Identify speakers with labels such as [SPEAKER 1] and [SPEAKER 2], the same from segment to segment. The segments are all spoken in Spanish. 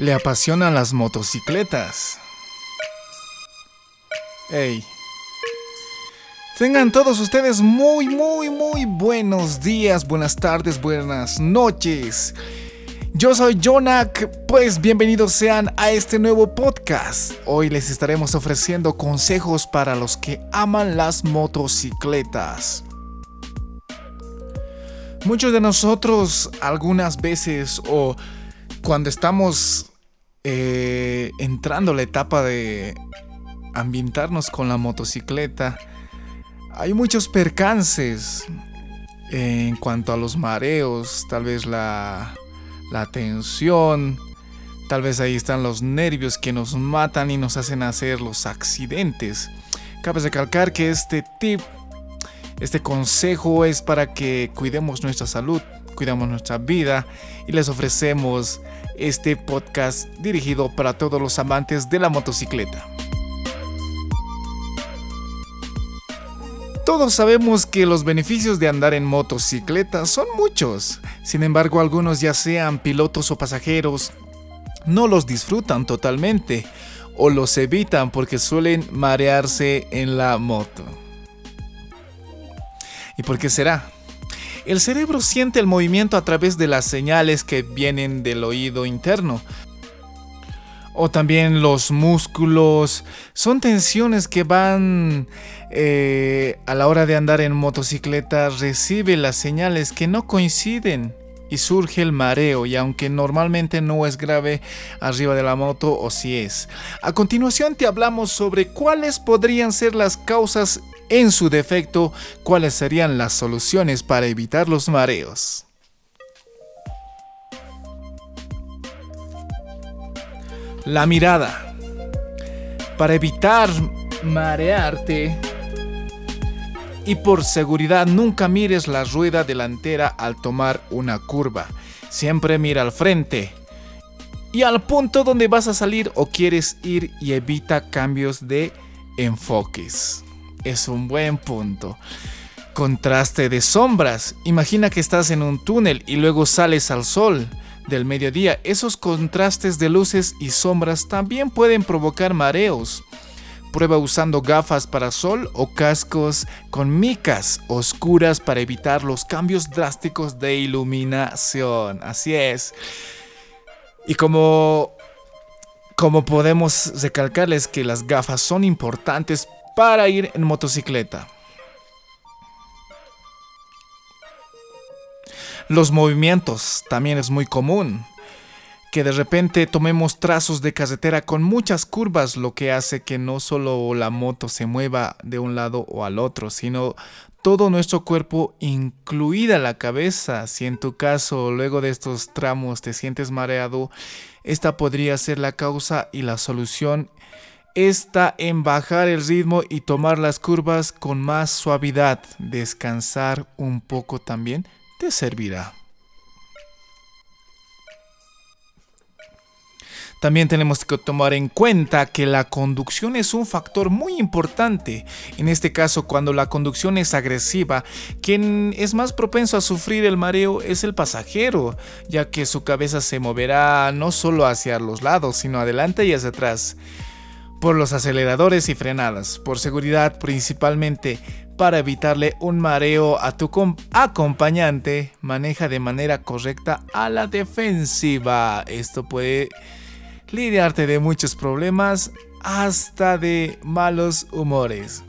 [SPEAKER 1] le apasionan las motocicletas. Hey. Tengan todos ustedes muy, muy, muy buenos días, buenas tardes, buenas noches. Yo soy Jonak, pues bienvenidos sean a este nuevo podcast. Hoy les estaremos ofreciendo consejos para los que aman las motocicletas. Muchos de nosotros algunas veces o cuando estamos eh, entrando la etapa de ambientarnos con la motocicleta, hay muchos percances en cuanto a los mareos, tal vez la, la tensión, tal vez ahí están los nervios que nos matan y nos hacen hacer los accidentes. Cabe recalcar que este tip, este consejo es para que cuidemos nuestra salud, cuidamos nuestra vida y les ofrecemos este podcast dirigido para todos los amantes de la motocicleta. Todos sabemos que los beneficios de andar en motocicleta son muchos, sin embargo algunos ya sean pilotos o pasajeros no los disfrutan totalmente o los evitan porque suelen marearse en la moto. ¿Y por qué será? El cerebro siente el movimiento a través de las señales que vienen del oído interno. O también los músculos. Son tensiones que van eh, a la hora de andar en motocicleta. Recibe las señales que no coinciden y surge el mareo y aunque normalmente no es grave arriba de la moto o si es. A continuación te hablamos sobre cuáles podrían ser las causas en su defecto, cuáles serían las soluciones para evitar los mareos. La mirada. Para evitar marearte y por seguridad nunca mires la rueda delantera al tomar una curva. Siempre mira al frente y al punto donde vas a salir o quieres ir y evita cambios de enfoques es un buen punto. Contraste de sombras. Imagina que estás en un túnel y luego sales al sol del mediodía. Esos contrastes de luces y sombras también pueden provocar mareos. Prueba usando gafas para sol o cascos con micas oscuras para evitar los cambios drásticos de iluminación. Así es. Y como como podemos recalcarles que las gafas son importantes para ir en motocicleta. Los movimientos también es muy común. Que de repente tomemos trazos de carretera con muchas curvas, lo que hace que no solo la moto se mueva de un lado o al otro, sino todo nuestro cuerpo, incluida la cabeza. Si en tu caso luego de estos tramos te sientes mareado, esta podría ser la causa y la solución está en bajar el ritmo y tomar las curvas con más suavidad. Descansar un poco también te servirá. También tenemos que tomar en cuenta que la conducción es un factor muy importante. En este caso, cuando la conducción es agresiva, quien es más propenso a sufrir el mareo es el pasajero, ya que su cabeza se moverá no solo hacia los lados, sino adelante y hacia atrás por los aceleradores y frenadas, por seguridad principalmente para evitarle un mareo a tu acompañante, maneja de manera correcta a la defensiva. Esto puede lidiarte de muchos problemas, hasta de malos humores.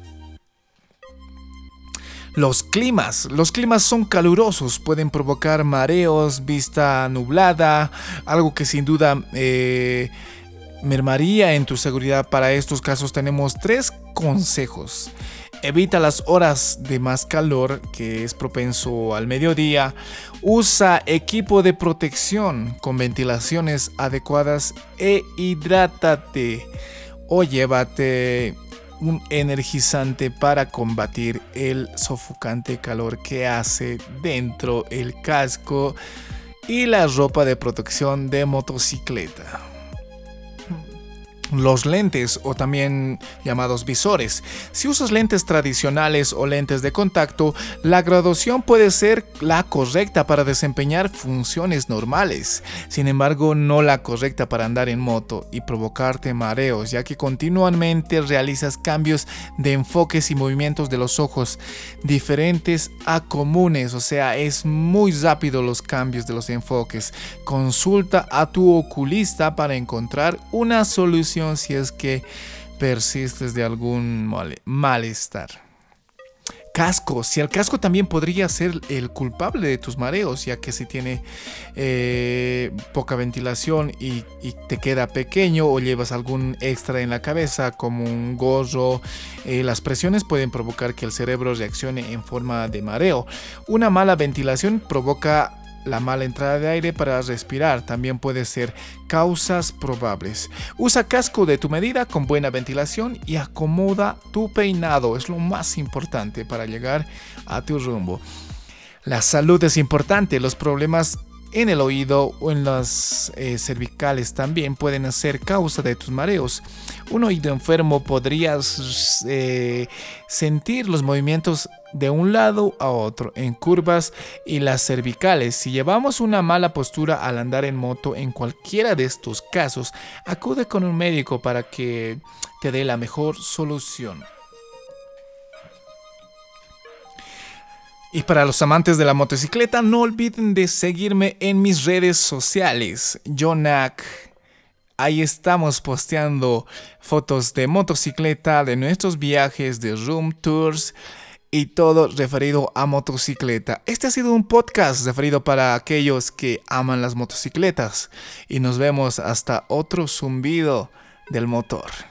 [SPEAKER 1] Los climas. Los climas son calurosos, pueden provocar mareos, vista nublada, algo que sin duda eh, mermaría en tu seguridad. Para estos casos tenemos tres consejos. Evita las horas de más calor, que es propenso al mediodía. Usa equipo de protección con ventilaciones adecuadas e hidrátate. O llévate un energizante para combatir el sofocante calor que hace dentro el casco y la ropa de protección de motocicleta. Los lentes o también llamados visores. Si usas lentes tradicionales o lentes de contacto, la graduación puede ser la correcta para desempeñar funciones normales, sin embargo no la correcta para andar en moto y provocarte mareos, ya que continuamente realizas cambios de enfoques y movimientos de los ojos diferentes a comunes, o sea, es muy rápido los cambios de los enfoques. Consulta a tu oculista para encontrar una solución si es que persistes de algún malestar. Casco, si el casco también podría ser el culpable de tus mareos, ya que si tiene eh, poca ventilación y, te queda pequeño o llevas algún extra en la cabeza como un gorro, eh, las presiones pueden provocar que el cerebro reaccione en forma de mareo. Una mala ventilación provoca la mala entrada de aire para respirar también puede ser causas probables. Usa casco de tu medida con buena ventilación y acomoda tu peinado. Es lo más importante para llegar a tu rumbo. La salud es importante. Los problemas en el oído o en las eh, cervicales también pueden ser causa de tus mareos. Un oído enfermo podrías eh, sentir los movimientos de un lado a otro en curvas y las cervicales. Si llevamos una mala postura al andar en moto en cualquiera de estos casos, acude con un médico para que te dé la mejor solución. Y para los amantes de la motocicleta, no olviden de seguirme en mis redes sociales. Jonak. Ahí estamos posteando fotos de motocicleta, de nuestros viajes, de room tours y todo referido a motocicleta. Este ha sido un podcast referido para aquellos que aman las motocicletas. Y nos vemos hasta otro zumbido del motor.